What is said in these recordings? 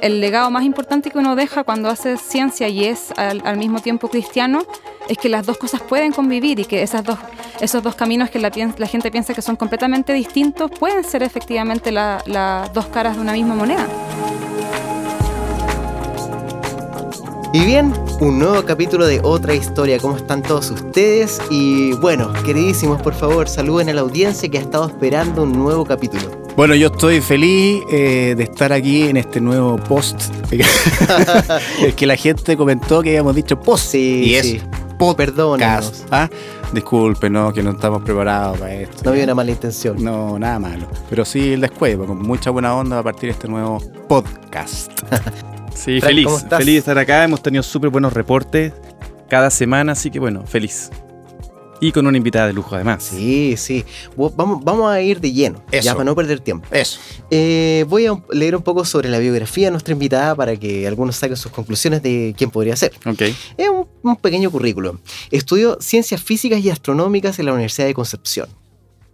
el legado más importante que uno deja cuando hace ciencia y es al, mismo tiempo cristiano es que las dos cosas pueden convivir y que esas dos, esos dos caminos que la, gente piensa que son completamente distintos pueden ser efectivamente las dos caras de una misma moneda. Y bien, un nuevo capítulo de otra historia. ¿Cómo están todos ustedes? Y bueno, queridísimos, por favor, saluden a la audiencia que ha estado esperando un nuevo capítulo. Bueno, yo estoy feliz eh, de estar aquí en este nuevo post. es que la gente comentó que habíamos dicho post. Sí, y es podcast. ¿ah? Disculpe, no, que no estamos preparados para esto. No había una mala intención. No, nada malo. Pero sí el descuevo, con mucha buena onda a partir de este nuevo podcast. sí, feliz. Feliz de estar acá. Hemos tenido súper buenos reportes cada semana, así que bueno, feliz. Y con una invitada de lujo además. Sí, sí. Vamos, vamos a ir de lleno, ya para no perder tiempo. Eso. Eh, voy a leer un poco sobre la biografía de nuestra invitada para que algunos saquen sus conclusiones de quién podría ser. Ok. Es un, pequeño currículum. Estudió Ciencias Físicas y Astronómicas en la Universidad de Concepción.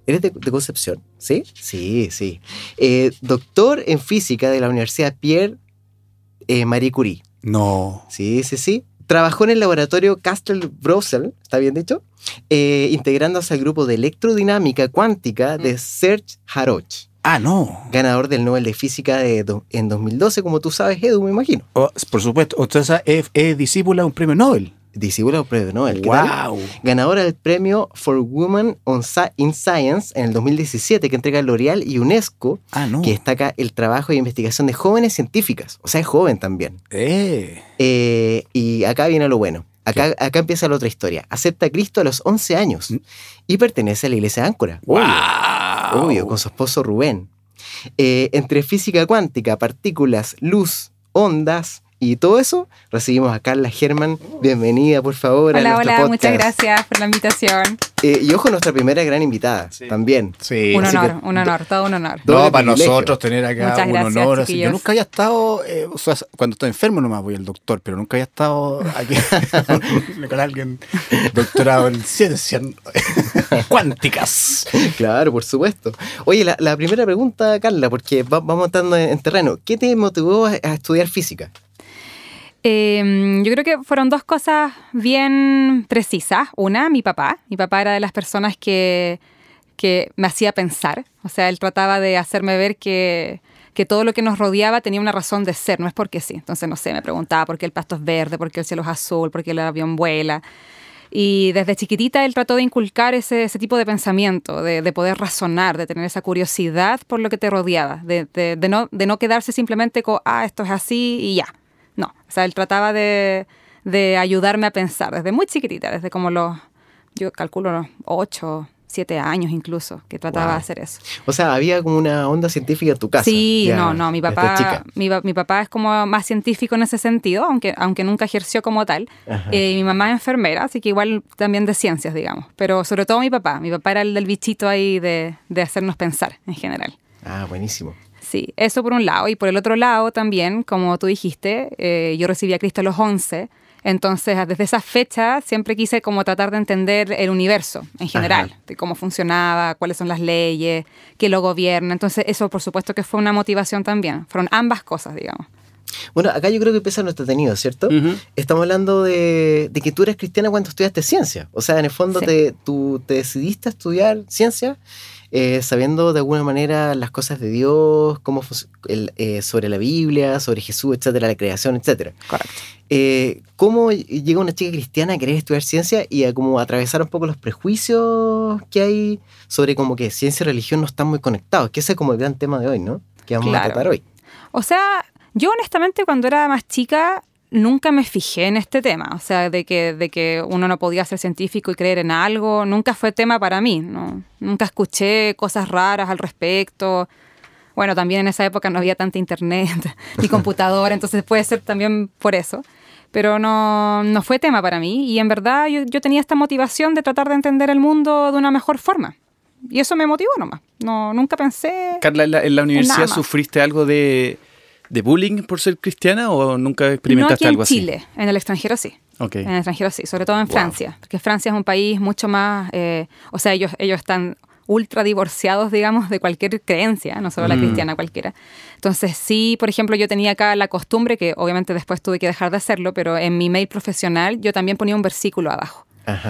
¿Eres de, Concepción? ¿Sí? Sí, sí. Eh, doctor en Física de la Universidad Pierre eh, Marie Curie. No. Sí, sí, sí. Trabajó en el laboratorio Castle Brussels, ¿está bien dicho? Eh, integrándose al grupo de electrodinámica cuántica de. Serge Haroch. Ah, no. Ganador del Nobel de Física de en 2012, como tú sabes, Edu, me imagino. Oh, por supuesto. Usted es, es discípula de un premio Nobel discípula del premio Nobel. ¡Wow! Ganadora del premio For Women in Science en el 2017 que entrega L'Oreal y UNESCO, ah, no. que destaca el trabajo de investigación de jóvenes científicas. O sea, es joven también. Eh. Eh, y acá viene lo bueno. Acá, acá, empieza la otra historia. Acepta a Cristo a los 11 años mm. y pertenece a la iglesia de Áncora. Wow. Obvio, con su esposo Rubén. Eh, entre física cuántica, partículas, luz, ondas, y todo eso, recibimos a Carla Germán. Bienvenida, por favor. Hola, a hola, muchas gracias por la invitación. Eh, y ojo, nuestra primera gran invitada también. Sí. Un honor, un honor, todo un honor. No, para nosotros tener acá un honor. yo nunca había estado, eh, o sea, cuando estoy enfermo nomás voy al doctor, pero nunca había estado aquí con alguien doctorado en ciencias cuánticas. Claro, por supuesto. Oye, la, primera pregunta, Carla, porque vamos entrando en terreno. ¿Qué te motivó a estudiar física? Em, yo creo que fueron dos cosas bien precisas. Una, mi papá. Mi papá era de las personas que, que me hacía pensar. O sea, él trataba de hacerme ver que, que todo lo que nos rodeaba tenía una razón de ser, no es porque sí. Entonces, no sé, me preguntaba por qué el pasto es verde, por qué el cielo es azul, por qué el avión vuela. Y desde chiquitita él trató de inculcar ese, ese tipo de pensamiento, de, de, poder razonar, de tener esa curiosidad por lo que te rodeaba, de, de, de, no, no quedarse simplemente con, ah, esto es así y ya. No, o sea, él trataba de, ayudarme a pensar desde muy chiquitita, desde como los, yo calculo los ocho, siete años incluso, que trataba de hacer eso. O sea, había como una onda científica en tu casa. Sí, no, no, mi papá, mi, papá es como más científico en ese sentido, aunque, aunque nunca ejerció como tal. Eh, mi mamá es enfermera, así que igual también de ciencias, digamos. Pero sobre todo mi papá, mi papá era el del bichito ahí de, de hacernos pensar en general. Ah, buenísimo. Sí, eso por un lado. Y por el otro lado también, como tú dijiste, eh, yo recibí a Cristo a los 11. Entonces, desde esa fecha siempre quise como tratar de entender el universo en general, de cómo funcionaba, cuáles son las leyes, qué lo gobierna. Entonces, eso por supuesto que fue una motivación también. Fueron ambas cosas, digamos. Bueno, acá yo creo que empieza nuestro tenido, ¿cierto? Estamos hablando de, que tú eres cristiana cuando estudiaste ciencia. O sea, en el fondo te, tú te decidiste a estudiar ciencia eh, sabiendo de alguna manera las cosas de Dios, cómo eh, sobre la Biblia, sobre Jesús, etcétera, la creación, etcétera. Correcto. Eh, ¿Cómo llega una chica cristiana a querer estudiar ciencia y a como atravesar un poco los prejuicios que hay sobre como que ciencia y religión no están muy conectados? Que ese es como el gran tema de hoy, ¿no? Que vamos a tratar hoy. O sea, yo honestamente cuando era más chica nunca me fijé en este tema, o sea, de que, de que uno no podía ser científico y creer en algo, nunca fue tema para mí, ¿no? nunca escuché cosas raras al respecto. Bueno, también en esa época no había tanta internet ni computadora, entonces puede ser también por eso. Pero no, no fue tema para mí y en verdad yo, yo, tenía esta motivación de tratar de entender el mundo de una mejor forma. Y eso me motivó nomás. No, nunca pensé... Carla, en la, universidad sufriste algo de de bullying por ser cristiana o nunca experimentaste algo así? En Chile, en el extranjero sí. Okay. En el extranjero sí, sobre todo en Francia, porque Francia es un país mucho más, eh, o sea, ellos, ellos están ultra divorciados, digamos, de cualquier creencia, no solo la mm. cristiana, cualquiera. Entonces, sí, por ejemplo, yo tenía acá la costumbre, que obviamente después tuve que dejar de hacerlo, pero en mi mail profesional yo también ponía un versículo abajo.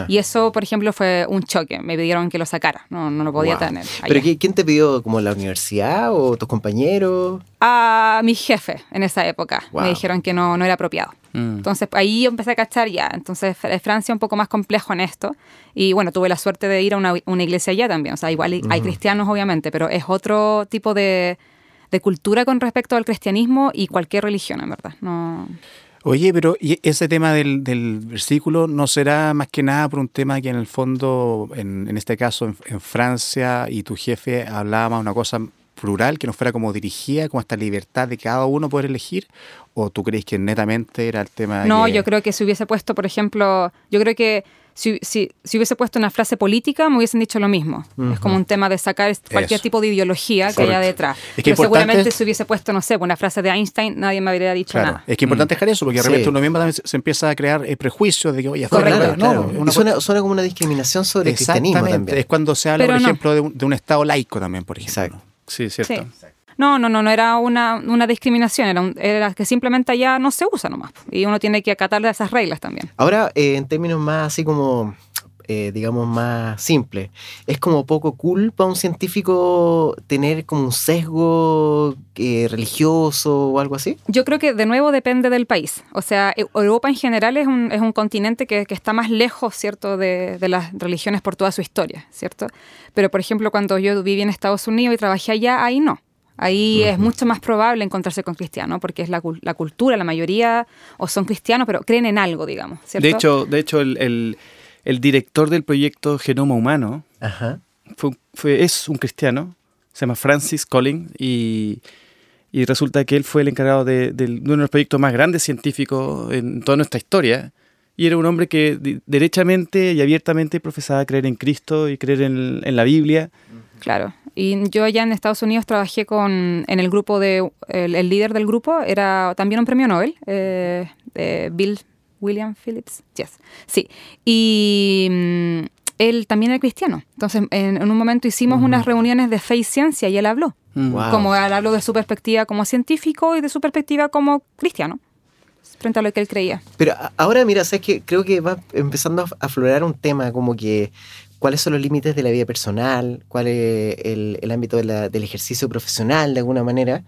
Y eso, por ejemplo, fue un choque. Me pidieron que lo sacara. No, no lo podía tener. ¿Pero quién te pidió? ¿Como la universidad o tus compañeros? A mi jefe en esa época. Me dijeron que no, no era apropiado. Mm. Entonces ahí empecé a cachar ya. Entonces Francia un poco más complejo en esto. Y bueno, tuve la suerte de ir a una, una iglesia allá también. O sea, igual hay cristianos obviamente, pero es otro tipo de, de cultura con respecto al cristianismo y cualquier religión, en verdad. No... Oye, pero ¿y ese tema del, versículo no será más que nada por un tema que en el fondo, en, en este caso en, Francia y tu jefe hablaba más una cosa plural, que no fuera como dirigida, como esta libertad de cada uno poder elegir? ¿O tú crees que netamente era el tema? No, yo creo que si hubiese puesto, por ejemplo, yo creo que si, si, si, hubiese puesto una frase política, me hubiesen dicho lo mismo. Es como un tema de sacar cualquier tipo de ideología que haya detrás. Pero seguramente si hubiese puesto, no sé, una frase de Einstein, nadie me habría dicho nada. Es que es importante mm. dejar eso, porque de repente uno mismo se empieza a crear eh, prejuicios de que, oye, Correcto, no, suena, suena, como una discriminación sobre el cristianismo también. Es cuando se habla, por ejemplo, de un, de un, Estado laico también, por ejemplo. Exacto. Sí, cierto. No, no, no, no era una, una discriminación, era, era, que simplemente allá no se usa nomás. Y uno tiene que acatar esas reglas también. Ahora, eh, en términos más así como eh, digamos, más simple. Es como poco cool para un científico tener como un sesgo eh, religioso o algo así. Yo creo que de nuevo depende del país. O sea, e, Europa en general es un, es un continente que, que, está más lejos, ¿cierto?, de, de, las religiones por toda su historia, ¿cierto? Pero, por ejemplo, cuando yo viví en Estados Unidos y trabajé allá, ahí no. Ahí es mucho más probable encontrarse con cristianos, porque es la, la, cultura, la mayoría o son cristianos, pero creen en algo, digamos. ¿cierto? De hecho, de hecho el, el director del proyecto Genoma Humano Fue, es un cristiano, se llama Francis Collins, y, resulta que él fue el encargado de, uno de los proyectos más grandes científicos en toda nuestra historia. Y era un hombre que derechamente y abiertamente profesaba creer en Cristo y creer en, la Biblia. Claro. Y yo allá en Estados Unidos trabajé con, en el grupo de, el, líder del grupo era también un premio Nobel, eh, Bill William Phillips, yes, sí. Y mm, él también era cristiano. Entonces, en, un momento hicimos unas reuniones de fe y ciencia y él habló. Mm. Como él habló de su perspectiva como científico y de su perspectiva como cristiano frente a lo que él creía. Pero ahora, mira, sabes que creo que va empezando a aflorar un tema como que cuáles son los límites de la vida personal, cuál es el, ámbito del ejercicio profesional de alguna manera.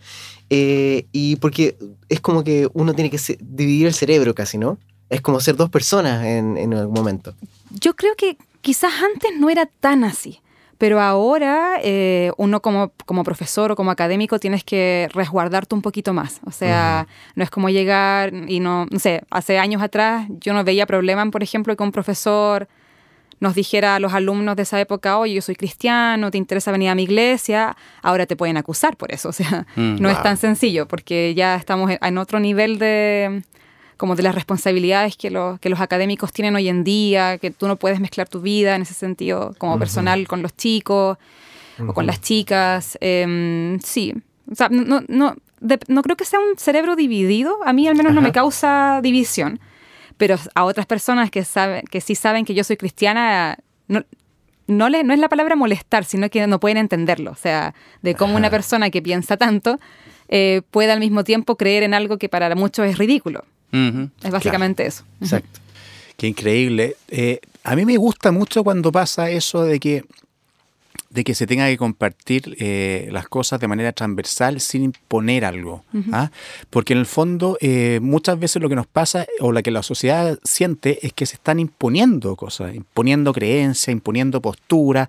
Eh, y porque es como que uno tiene que dividir el cerebro casi, ¿no? es como ser dos personas en, en algún momento. Yo creo que quizás antes no era tan así. Pero ahora eh, uno como, como, profesor o como académico tienes que resguardarte un poquito más. O sea, no es como llegar y no, no sé, hace años atrás yo no veía problema, por ejemplo, que un profesor nos dijera a los alumnos de esa época, oye, yo soy cristiano, te interesa venir a mi iglesia, ahora te pueden acusar por eso. O sea, mm, no es tan sencillo porque ya estamos en otro nivel de, como de las responsabilidades que, que los académicos tienen hoy en día, que tú no puedes mezclar tu vida en ese sentido como personal con los chicos o con las chicas. Em, sí, o sea, no, no, no, creo que sea un cerebro dividido, a mí al menos no me causa división, pero a otras personas que, saben, que sí saben que yo soy cristiana, no, no, le, no es la palabra molestar, sino que no pueden entenderlo. O sea, de cómo una persona que piensa tanto eh, puede al mismo tiempo creer en algo que para muchos es ridículo. Es básicamente eso. Exacto. Qué increíble. Eh, a mí me gusta mucho cuando pasa eso de que, de que se tenga que compartir eh, las cosas de manera transversal sin imponer algo. ¿ah? Porque en el fondo eh, muchas veces lo que nos pasa o lo que la sociedad siente es que se están imponiendo cosas, imponiendo creencias, imponiendo posturas,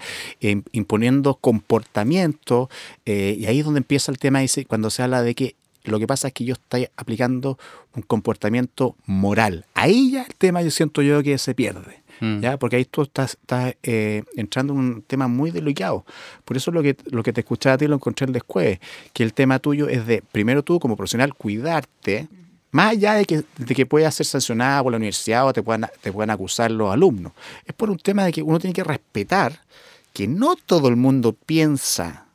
imponiendo comportamiento. y ahí es donde empieza el tema, dice, cuando se habla de que lo que pasa es que yo estoy aplicando un comportamiento moral. Ahí ya el tema yo siento yo que se pierde. Mm. ¿Ya? Porque ahí tú estás, eh, entrando en un tema muy delicado. Por eso lo que, lo que te escuchaba a ti lo encontré el después, que el tema tuyo es de, primero tú como profesional, cuidarte, más allá de que, de que puedas ser sancionado por la universidad o te puedan, te puedan acusar los alumnos. Es por un tema de que uno tiene que respetar que no todo el mundo piensa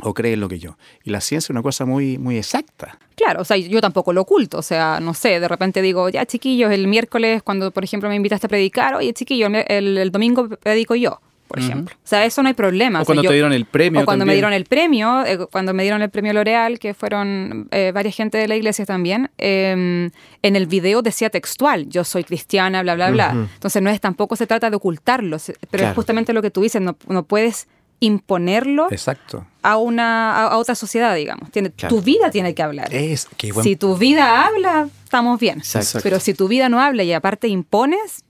o creen lo que yo. Y la ciencia es una cosa muy, muy exacta. Claro, o sea, yo tampoco lo oculto, o sea, no sé, de repente digo, ya chiquillos, el miércoles cuando, por ejemplo, me invitaste a predicar, oye chiquillos, el, el domingo predico yo. por ejemplo. O sea, eso no hay problema. O cuando te dieron el premio. O cuando me dieron el premio, eh, cuando me dieron el premio L'Oreal, que fueron eh, varias gente de la iglesia también, em, en el video decía textual, yo soy cristiana, bla, bla, bla. Entonces no es, tampoco se trata de ocultarlo, pero es justamente lo que tú dices, no, no puedes imponerlo Exacto. a una a, otra sociedad, digamos. Tiene, Tu vida tiene que hablar. Es, Si tu vida habla, estamos bien. Pero si tu vida no habla y aparte impones,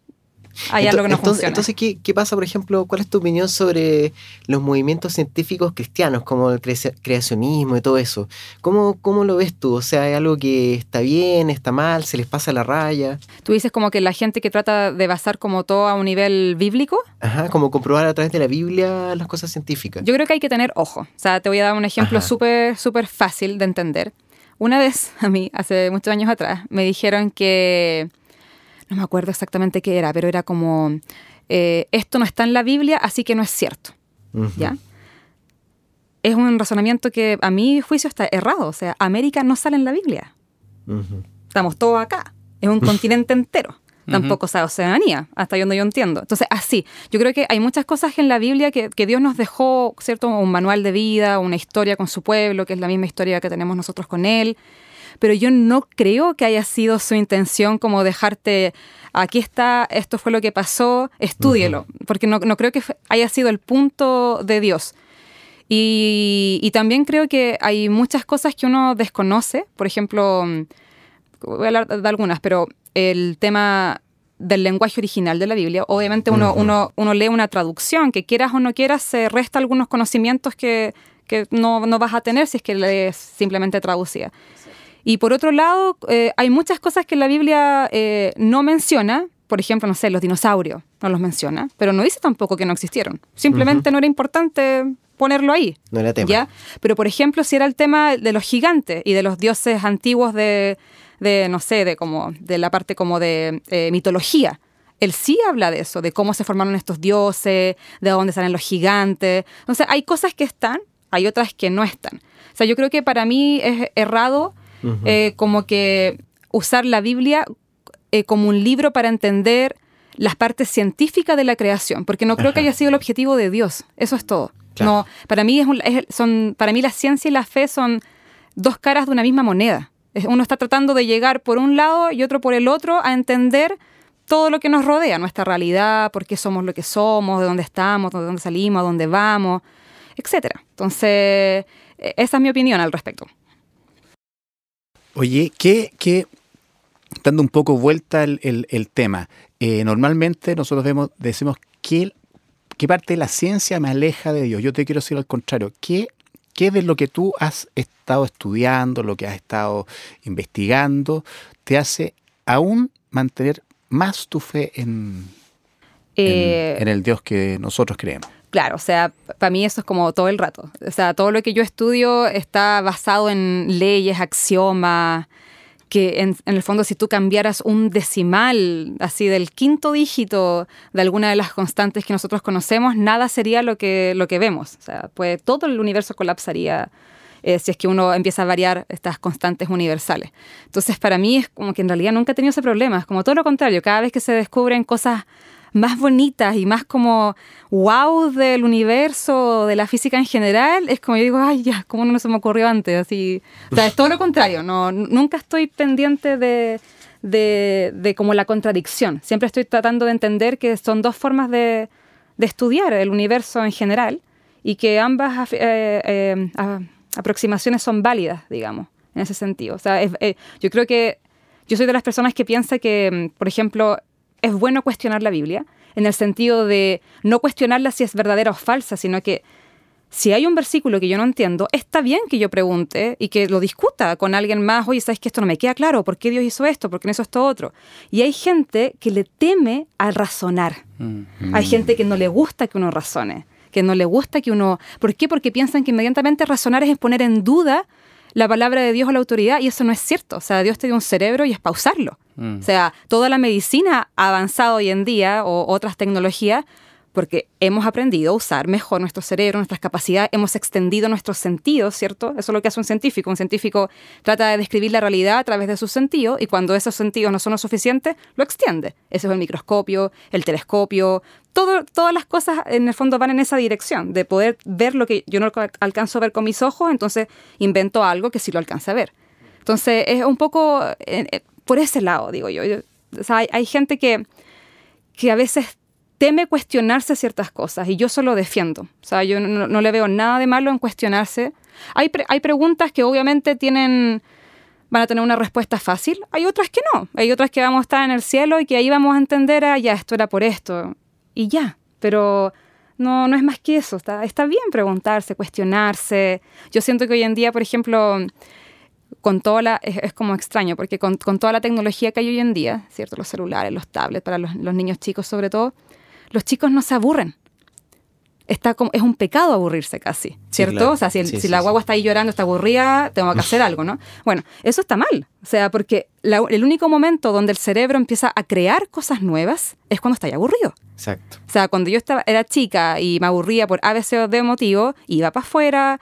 hay algo que no entonces, funciona. Entonces, ¿qué, ¿qué, pasa, por ejemplo? ¿Cuál es tu opinión sobre los movimientos científicos cristianos, como el creacionismo y todo eso? ¿Cómo, ¿Cómo lo ves tú? O sea, ¿hay algo que está bien, está mal, se les pasa la raya? Tú dices como que la gente que trata de basar como todo a un nivel bíblico. Ajá, como comprobar a través de la Biblia las cosas científicas. Yo creo que hay que tener ojo. O sea, te voy a dar un ejemplo súper, súper fácil de entender. Una vez, a mí, hace muchos años atrás, me dijeron que no me acuerdo exactamente qué era, pero era como, eh, esto no está en la Biblia, así que no es cierto. ¿Ya? Es un razonamiento que a mi juicio está errado. O sea, América no sale en la Biblia. Estamos todos acá. Es un continente entero. Tampoco o sea Oceanía, hasta donde yo entiendo. Entonces, así, yo creo que hay muchas cosas en la Biblia que, que, Dios nos dejó, ¿cierto? Un manual de vida, una historia con su pueblo, que es la misma historia que tenemos nosotros con Él pero yo no creo que haya sido su intención como dejarte, aquí está, esto fue lo que pasó, estúdielo, porque no, creo que haya sido el punto de Dios. Y, también creo que hay muchas cosas que uno desconoce, por ejemplo, voy a hablar de algunas, pero el tema del lenguaje original de la Biblia, obviamente uno, uno, uno lee una traducción, que quieras o no quieras, se resta algunos conocimientos que, no, no, vas a tener si es que lees simplemente traducida. Y por otro lado, eh, hay muchas cosas que la Biblia eh, no menciona. Por ejemplo, no sé, los dinosaurios no los menciona, pero no dice tampoco que no existieron. Simplemente no era importante ponerlo ahí. No era tema. ¿ya? Pero, por ejemplo, si era el tema de los gigantes y de los dioses antiguos de, de no sé, de, como, de la parte como de eh, mitología. Él sí habla de eso, de cómo se formaron estos dioses, de dónde salen los gigantes. Entonces, hay cosas que están, hay otras que no están. O sea, yo creo que para mí es errado eh, como que usar la Biblia eh, como un libro para entender las partes científicas de la creación, porque no creo que haya sido el objetivo de Dios. Eso es todo. No, para mí es, son, para mí la ciencia y la fe son dos caras de una misma moneda. Uno está tratando de llegar por un lado y otro por el otro a entender todo lo que nos rodea, nuestra realidad, por qué somos lo que somos, de dónde estamos, de dónde salimos, a dónde vamos, etc. Entonces, e, esa es mi opinión al respecto. Oye, que, dando un poco vuelta el, tema, eh, normalmente nosotros vemos, decimos, ¿qué, ¿qué parte de la ciencia me aleja de Dios? Yo te quiero decir al contrario, ¿qué, ¿qué de lo que tú has estado estudiando, lo que has estado investigando, te hace aún mantener más tu fe en, en, eh, el Dios que nosotros creemos? Claro, o sea, para mí eso es como todo el rato. O sea, todo lo que yo estudio está basado en leyes, axiomas, que en, el fondo si tú cambiaras un decimal así del quinto dígito de alguna de las constantes que nosotros conocemos, nada sería lo que, lo que vemos. O sea, pues todo el universo colapsaría eh, si es que uno empieza a variar estas constantes universales. Entonces, para mí es como que en realidad nunca he tenido ese problema. Es como todo lo contrario, cada vez que se descubren cosas más bonitas y más como wow del universo, de la física en general, es como yo digo, ay, ya, ¿cómo no se me ocurrió antes? Así, o sea, es todo lo contrario, no, nunca estoy pendiente de, de, como la contradicción, siempre estoy tratando de entender que son dos formas de, de estudiar el universo en general y que ambas eh, eh, aproximaciones son válidas, digamos, en ese sentido. O sea, eh, yo creo que yo soy de las personas que piensa que, por ejemplo, es bueno cuestionar la Biblia, en el sentido de no cuestionarla si es verdadera o falsa, sino que si hay un versículo que yo no entiendo, está bien que yo pregunte y que lo discuta con alguien más, oye, ¿sabes que esto no me queda claro? ¿Por qué Dios hizo esto? ¿Por qué no hizo esto otro? Y hay gente que le teme al razonar. Mm. Hay gente que no le gusta que uno razone, que no le gusta que uno... ¿Por qué? Porque piensan que inmediatamente razonar es poner en duda la palabra de Dios o la autoridad y eso no es cierto. O sea, Dios te dio un cerebro y es pausarlo. Mm. O sea, toda la medicina ha avanzado hoy en día o otras tecnologías porque hemos aprendido a usar mejor nuestro cerebro, nuestras capacidades, hemos extendido nuestros sentidos, ¿cierto? Eso es lo que hace un científico. Un científico trata de describir la realidad a través de sus sentidos y cuando esos sentidos no son lo suficientes, lo extiende. Ese es el microscopio, el telescopio, todo, todas las cosas en el fondo van en esa dirección, de poder ver lo que yo no alcanzo a ver con mis ojos, entonces invento algo que sí lo alcance a ver. Entonces es un poco eh, eh, por ese lado, digo yo. o sea, hay, gente que, que a veces teme cuestionarse ciertas cosas y yo solo defiendo. O sea, yo no, le veo nada de malo en cuestionarse. Hay, hay preguntas que obviamente tienen van a tener una respuesta fácil, hay otras que no, hay otras que vamos a estar en el cielo y que ahí vamos a entender, ah, ya, esto era por esto, y ya, pero no, no es más que eso, está, está bien preguntarse, cuestionarse. Yo siento que hoy en día, por ejemplo, con toda la, es, como extraño, porque con, con, toda la tecnología que hay hoy en día, ¿cierto? Los celulares, los tablets, para los, los niños chicos sobre todo, los chicos no se aburren está como, es un pecado aburrirse casi, ¿cierto? O sea, si, si la guagua está ahí llorando, está aburrida, tengo que hacer algo, ¿no? Bueno, eso está mal. O sea, porque el único momento donde el cerebro empieza a crear cosas nuevas es cuando está ahí aburrido. Exacto. O sea, cuando yo estaba, era chica y me aburría por ABC o D motivo, iba para afuera,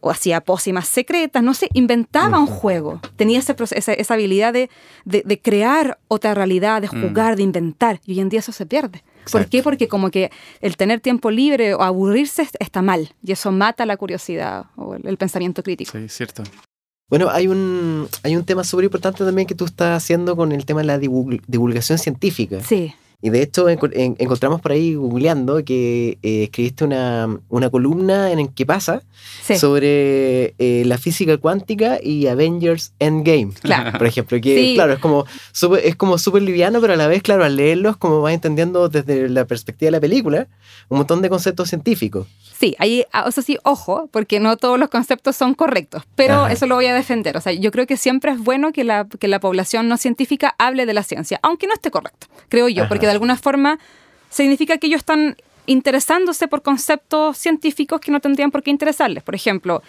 o hacía pócimas secretas, no sé, inventaba un juego. Tenía ese, esa, esa habilidad de, de, crear otra realidad, de mm. jugar, de inventar. Y hoy en día eso se pierde. ¿Por qué? Porque como que el tener tiempo libre o aburrirse está mal y eso mata la curiosidad o el, pensamiento crítico. Sí, cierto. Bueno, hay un, hay un tema súper importante también que tú estás haciendo con el tema de la divulgación científica. Sí. Y de hecho encontramos por ahí googleando que eh, escribiste una, una, columna en ¿Qué pasa? sobre eh, la física cuántica y Avengers Endgame, claro. por ejemplo. Que claro, es como super, es como súper liviano, pero a la vez, claro, al leerlo es como vas entendiendo desde la perspectiva de la película un montón de conceptos científicos. Sí, ahí, ah, o sea, sí, ojo, porque no todos los conceptos son correctos, pero eso lo voy a defender. O sea, yo creo que siempre es bueno que la, que la población no científica hable de la ciencia, aunque no esté correcto, creo yo, porque de alguna forma significa que ellos están interesándose por conceptos científicos que no tendrían por qué interesarles. Por ejemplo,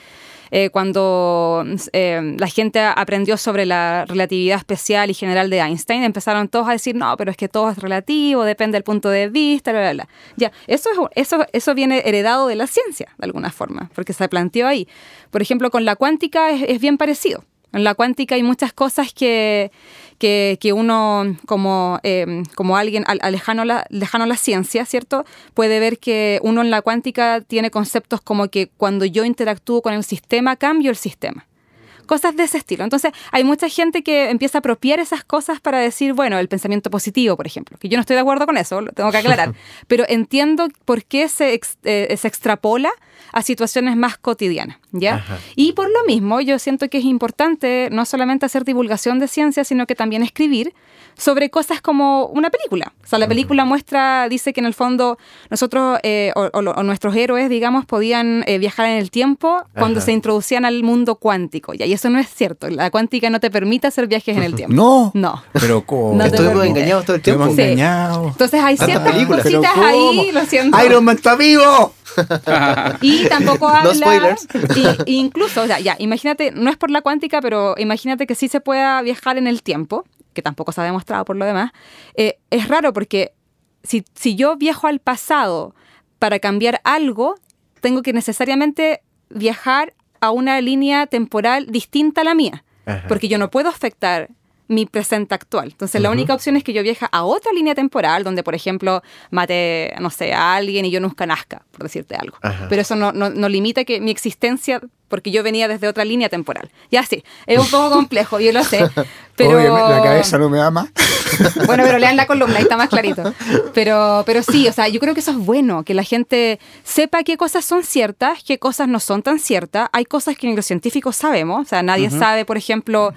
eh, cuando eh, la gente aprendió sobre la relatividad especial y general de Einstein, empezaron todos a decir, no, pero es que todo es relativo, depende del punto de vista, bla, bla, bla. Ya, eso, es, eso, eso viene heredado de la ciencia, de alguna forma, porque se planteó ahí. Por ejemplo, con la cuántica es bien parecido. En la cuántica hay muchas cosas que, que, uno, como, em, como alguien lejano, la, lejano la ciencia, ¿cierto? Puede ver que uno en la cuántica tiene conceptos como que cuando yo interactúo con el sistema, cambio el sistema cosas de ese estilo. Entonces, hay mucha gente que empieza a apropiar esas cosas para decir, bueno, el pensamiento positivo, por ejemplo, que yo no estoy de acuerdo con eso, lo tengo que aclarar, pero entiendo por qué se, eh, se extrapola a situaciones más cotidianas, ¿ya? Y por lo mismo, yo siento que es importante no solamente hacer divulgación de ciencia, sino que también escribir sobre cosas como una película. O sea, la película muestra, dice que en el fondo nosotros eh, o, nuestros héroes, digamos, podían eh, viajar en el tiempo cuando se introducían al mundo cuántico. Y eso no es cierto. La cuántica no te permite hacer viajes en el tiempo. No. No. Pero como... No Estuvimos engañados todo el tiempo. Engañados. Entonces hay ciertas cositas ahí, lo siento. ¡Iron Man está vivo! y tampoco habla... No spoilers. Y, incluso, o sea, ya, imagínate, no es por la cuántica, pero imagínate que sí se pueda viajar en el tiempo que tampoco se ha demostrado por lo demás, eh, es raro porque si, si yo viajo al pasado para cambiar algo, tengo que necesariamente viajar a una línea temporal distinta a la mía, porque yo no puedo afectar mi presente actual. Entonces, la única opción es que yo viaje a otra línea temporal donde, por ejemplo, mate, no sé, a alguien y yo nunca nazca, por decirte algo. Pero eso no, no, limita que mi existencia, porque yo venía desde otra línea temporal. Ya sí, es un poco complejo, yo lo sé. Pero... la cabeza no me ama. bueno, pero lean la columna, ahí está más clarito. Pero, pero sí, o sea, yo creo que eso es bueno, que la gente sepa qué cosas son ciertas, qué cosas no son tan ciertas. Hay cosas que los científicos sabemos, o sea, nadie sabe, por ejemplo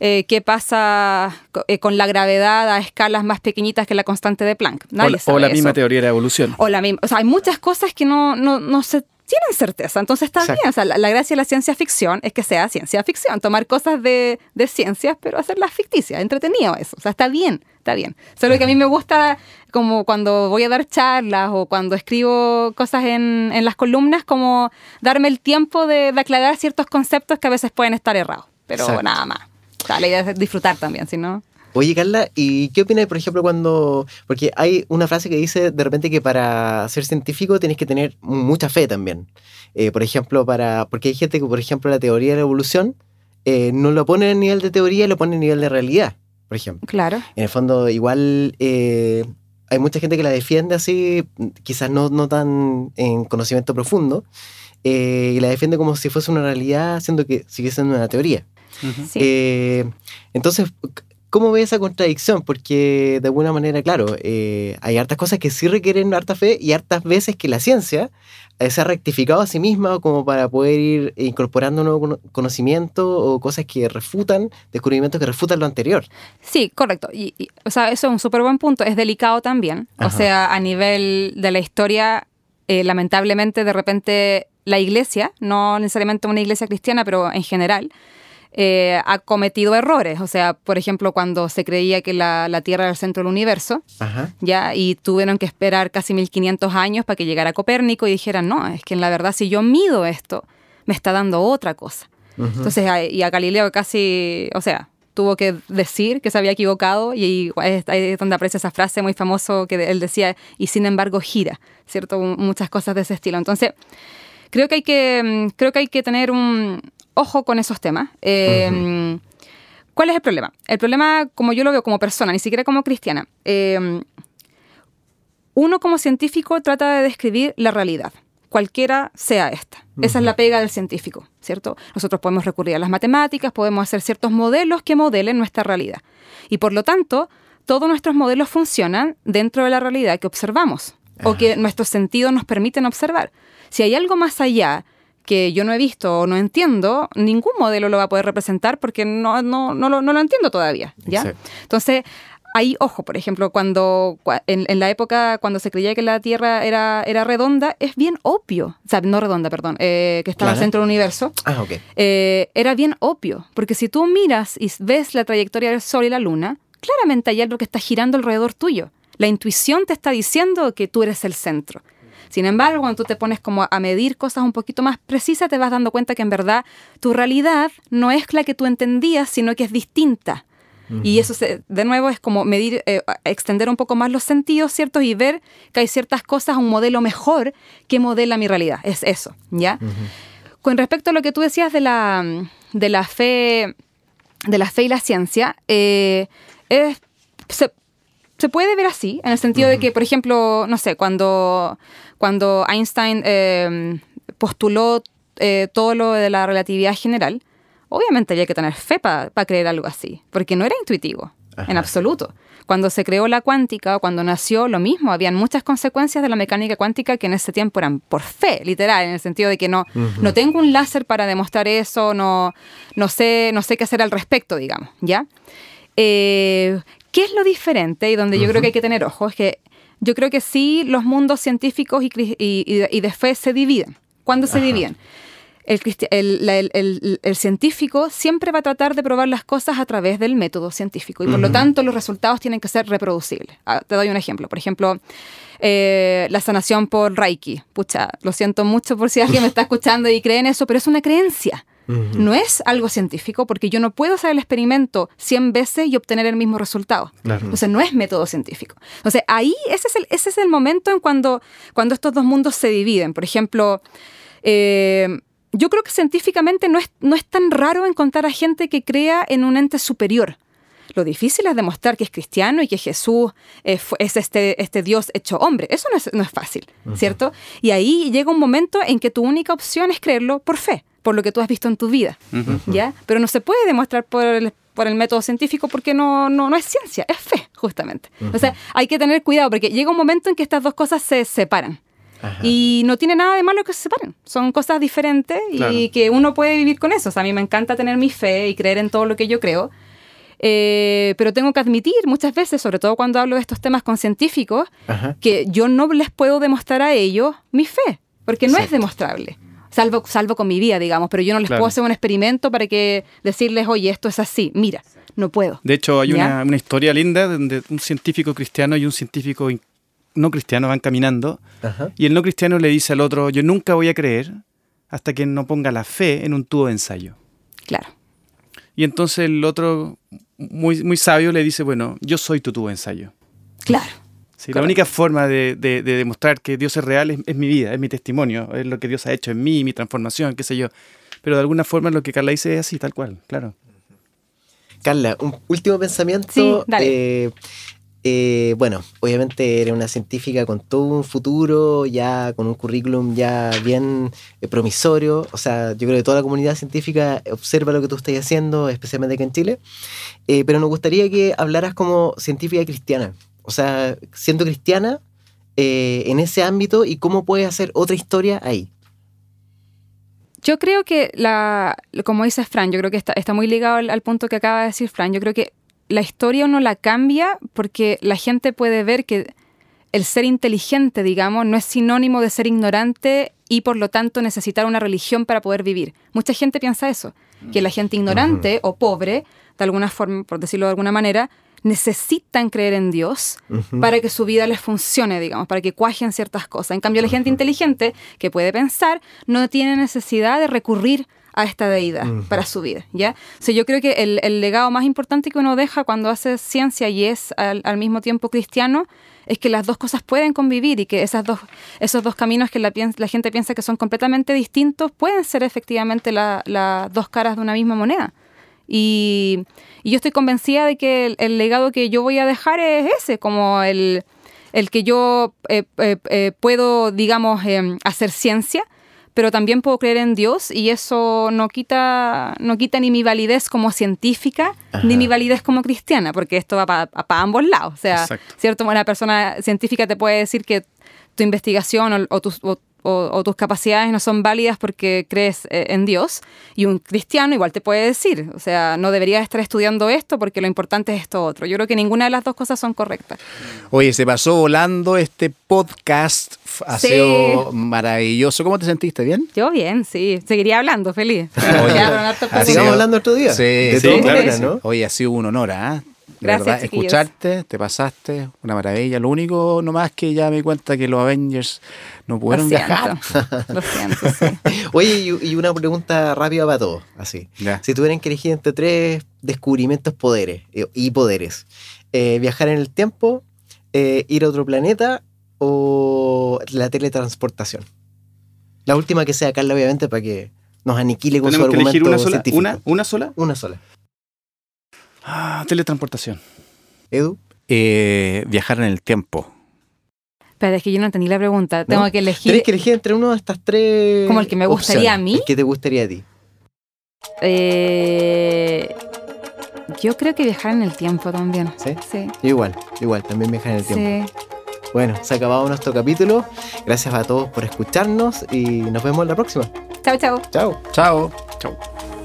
eh, qué pasa eh, con la gravedad a escalas más pequeñitas que la constante de Planck. o, la misma teoría de evolución. O la misma, o sea, hay muchas cosas que no, no, no se tienen certeza. Entonces está bien. O sea, la, gracia de la ciencia ficción es que sea ciencia ficción. Tomar cosas de, de ciencias, pero hacerlas ficticias. Entretenido eso. O sea, está bien. Está bien. Solo que a mí me gusta, como cuando voy a dar charlas o cuando escribo cosas en, en las columnas, como darme el tiempo de, aclarar ciertos conceptos que a veces pueden estar errados. Pero nada más la idea es disfrutar también, si no... Oye, Carla, ¿y qué opinas, por ejemplo, cuando... Porque hay una frase que dice de repente que para ser científico tienes que tener mucha fe también. Eh, por ejemplo, para... Porque hay gente que, por ejemplo, la teoría de la evolución eh, no lo pone en nivel de teoría, lo pone en nivel de realidad, por ejemplo. Claro. En el fondo, igual... Eh, hay mucha gente que la defiende así, quizás no, no tan en conocimiento profundo, eh, y la defiende como si fuese una realidad, siendo que sigue siendo una teoría. Eh, entonces, ¿cómo ve esa contradicción? Porque de alguna manera, claro, eh, hay hartas cosas que sí requieren harta fe y hartas veces que la ciencia se ha rectificado a sí misma como para poder ir incorporando nuevo conocimiento o cosas que refutan, descubrimientos que refutan lo anterior. Sí, correcto. Y, o sea, eso es un súper buen punto. Es delicado también. O sea, a nivel de la historia, lamentablemente, de repente la iglesia, no necesariamente una iglesia cristiana, pero en general, eh, ha cometido errores. O sea, por ejemplo, cuando se creía que la, Tierra era el centro del universo, ya, y tuvieron que esperar casi 1500 años para que llegara Copérnico y dijeran, no, es que en la verdad si yo mido esto, me está dando otra cosa. Entonces, y a Galileo casi, o sea, tuvo que decir que se había equivocado y ahí es donde aparece esa frase muy famosa que él decía, y sin embargo gira, ¿cierto? Muchas cosas de ese estilo. Entonces, creo que hay que, mm, creo que, hay que tener un ojo con esos temas. Eh, ¿Cuál es el problema? El problema, como yo lo veo como persona, ni siquiera como cristiana, eh, uno como científico trata de describir la realidad, cualquiera sea esta. Esa es la pega del científico, ¿cierto? Nosotros podemos recurrir a las matemáticas, podemos hacer ciertos modelos que modelen nuestra realidad. Y por lo tanto, todos nuestros modelos funcionan dentro de la realidad que observamos o que nuestros sentidos nos permiten observar. Si hay algo más allá que yo no he visto o no entiendo, ningún modelo lo va a poder representar porque no, no, no, lo, no lo entiendo todavía. ¿ya? Entonces, ahí, ojo, por ejemplo, cuando en, la época cuando se creía que la Tierra era, era redonda, es bien obvio, o sea, no redonda, perdón, eh, que estaba el centro del universo, ah, okay. Eh, era bien obvio, porque si tú miras y ves la trayectoria del Sol y la Luna, claramente hay algo que está girando alrededor tuyo. La intuición te está diciendo que tú eres el centro. Sin embargo, cuando tú te pones como a medir cosas un poquito más precisas, te vas dando cuenta que en verdad tu realidad no es la que tú entendías, sino que es distinta. Y eso, de nuevo, es como medir, eh, extender un poco más los sentidos, ¿cierto? Y ver que hay ciertas cosas, un modelo mejor que modela mi realidad. Es eso, ¿ya? Con respecto a lo que tú decías de la, de la fe de la fe y la ciencia, eh, es, se puede ver así, en el sentido de que, por ejemplo, no sé, cuando, cuando Einstein em, postuló eh, todo lo de la relatividad general, obviamente había que tener fe para creer algo así, porque no era intuitivo, en absoluto. Cuando se creó la cuántica, cuando nació, lo mismo, habían muchas consecuencias de la mecánica cuántica que en ese tiempo eran por fe, literal, en el sentido de que no, no tengo un láser para demostrar eso, no, no, sé, no sé qué hacer al respecto, digamos, ¿ya? Eh, ¿Qué es lo diferente y donde yo creo que hay que tener ojo? Es que yo creo que sí los mundos científicos y, y, de fe se dividen. ¿Cuándo se dividen? El, el, científico siempre va a tratar de probar las cosas a través del método científico y por lo tanto los resultados tienen que ser reproducibles. Ah, te doy un ejemplo. Por ejemplo, eh, la sanación por Reiki. Pucha, lo siento mucho por si alguien me está escuchando y cree en eso, pero es una creencia. No es algo científico porque yo no puedo hacer el experimento 100 veces y obtener el mismo resultado. Entonces no es método científico. Entonces ahí ese es el, ese es el momento en cuando, cuando estos dos mundos se dividen. Por ejemplo, eh, yo creo que científicamente no es, no es tan raro encontrar a gente que crea en un ente superior. Lo difícil es demostrar que es cristiano y que Jesús es, este, este Dios hecho hombre. Eso no es, no es fácil, ¿cierto? Y ahí llega un momento en que tu única opción es creerlo por fe por lo que tú has visto en tu vida, ¿ya? Pero no se puede demostrar por el, por el método científico porque no, no, no es ciencia, es fe, justamente. O sea, hay que tener cuidado porque llega un momento en que estas dos cosas se separan. Y no tiene nada de malo que se separen. Son cosas diferentes y que uno puede vivir con eso. O sea, a mí me encanta tener mi fe y creer en todo lo que yo creo. Eh, pero tengo que admitir muchas veces, sobre todo cuando hablo de estos temas con científicos, que yo no les puedo demostrar a ellos mi fe, porque no es demostrable. Salvo, salvo con mi vida, digamos, pero yo no les puedo hacer un experimento para que decirles, oye, esto es así, mira, no puedo. De hecho, hay una, historia linda donde un científico cristiano y un científico no cristiano van caminando y el no cristiano le dice al otro, yo nunca voy a creer hasta que no ponga la fe en un tubo de ensayo. Claro. Y entonces el otro, muy, muy sabio, le dice, bueno, yo soy tu tubo de ensayo. Claro la única forma de, demostrar que Dios es real es, mi vida, es mi testimonio, es lo que Dios ha hecho en mí, mi transformación, qué sé yo. Pero de alguna forma lo que Carla dice es así, tal cual, claro. Carla, un último pensamiento. Eh, eh, bueno, obviamente eres una científica con todo un futuro, ya con un currículum ya bien eh, promisorio. O sea, yo creo que toda la comunidad científica observa lo que tú estás haciendo, especialmente aquí en Chile. Eh, pero nos gustaría que hablaras como científica cristiana. O sea, siendo cristiana en ese ámbito y cómo puedes hacer otra historia ahí. Yo creo que, la, como dices Fran, yo creo que está, muy ligado al, punto que acaba de decir Fran. Yo creo que la historia uno la cambia porque la gente puede ver que el ser inteligente, digamos, no es sinónimo de ser ignorante y por lo tanto necesitar una religión para poder vivir. Mucha gente piensa eso, que la gente ignorante o pobre, de alguna forma, por decirlo de alguna manera, necesitan creer en Dios para que su vida les funcione, digamos, para que cuajen ciertas cosas. En cambio, la gente inteligente que puede pensar no tiene necesidad de recurrir a esta deidad para su vida, ¿ya? O yo creo que el, legado más importante que uno deja cuando hace ciencia y es al, mismo tiempo cristiano es que las dos cosas pueden convivir y que esas dos, esos dos caminos que la, gente piensa que son completamente distintos pueden ser efectivamente las dos caras de una misma moneda. Y, yo estoy convencida de que el, legado que yo voy a dejar es ese, como el, que yo eh, eh, eh, puedo, digamos, em, hacer ciencia, pero también puedo creer en Dios y eso no quita, no quita ni mi validez como científica ni mi validez como cristiana, porque esto va para ambos lados. O sea, cierto, una persona científica te puede decir que tu investigación o, o, tus capacidades no son válidas porque crees eh, en Dios. Y un cristiano igual te puede decir, o sea, no deberías estar estudiando esto porque lo importante es esto otro. Yo creo que ninguna de las dos cosas son correctas. Oye, se pasó volando este podcast. Ha sido maravilloso. ¿Cómo te sentiste? ¿Bien? Yo bien, sí. Seguiría hablando, feliz. Oye, sigamos hablando otro día. Sí, sí, ¿no? Oye, ha sido un honor, ¿ah? Gracias, escucharte, te pasaste, una maravilla. Lo único nomás que ya me di cuenta que los Avengers no pudieron viajar. Lo siento, sí. Oye, y, una pregunta rápida para todos, así. Si tuvieran que elegir entre tres descubrimientos poderes eh, y poderes, eh, viajar en el tiempo, eh, ir a otro planeta o la teletransportación. La última que sea Carla, obviamente, para que nos aniquile con su argumento elegir una sola, científico. ¿Una, ¿Una sola? Una sola. Ah, teletransportación. Edu. Eh, viajar en el tiempo. Pero es que yo no entendí la pregunta. Tengo que elegir. Tienes que elegir entre uno de estas tres. Como el que me gustaría a mí. El que te gustaría a ti. Eh, yo creo que viajar en el tiempo también. ¿Sí? Sí. igual, igual, también viajar en el tiempo. Sí. Bueno, se ha acabado nuestro capítulo. Gracias a todos por escucharnos y nos vemos en la próxima. Chao, chao. Chao. Chao. Chao.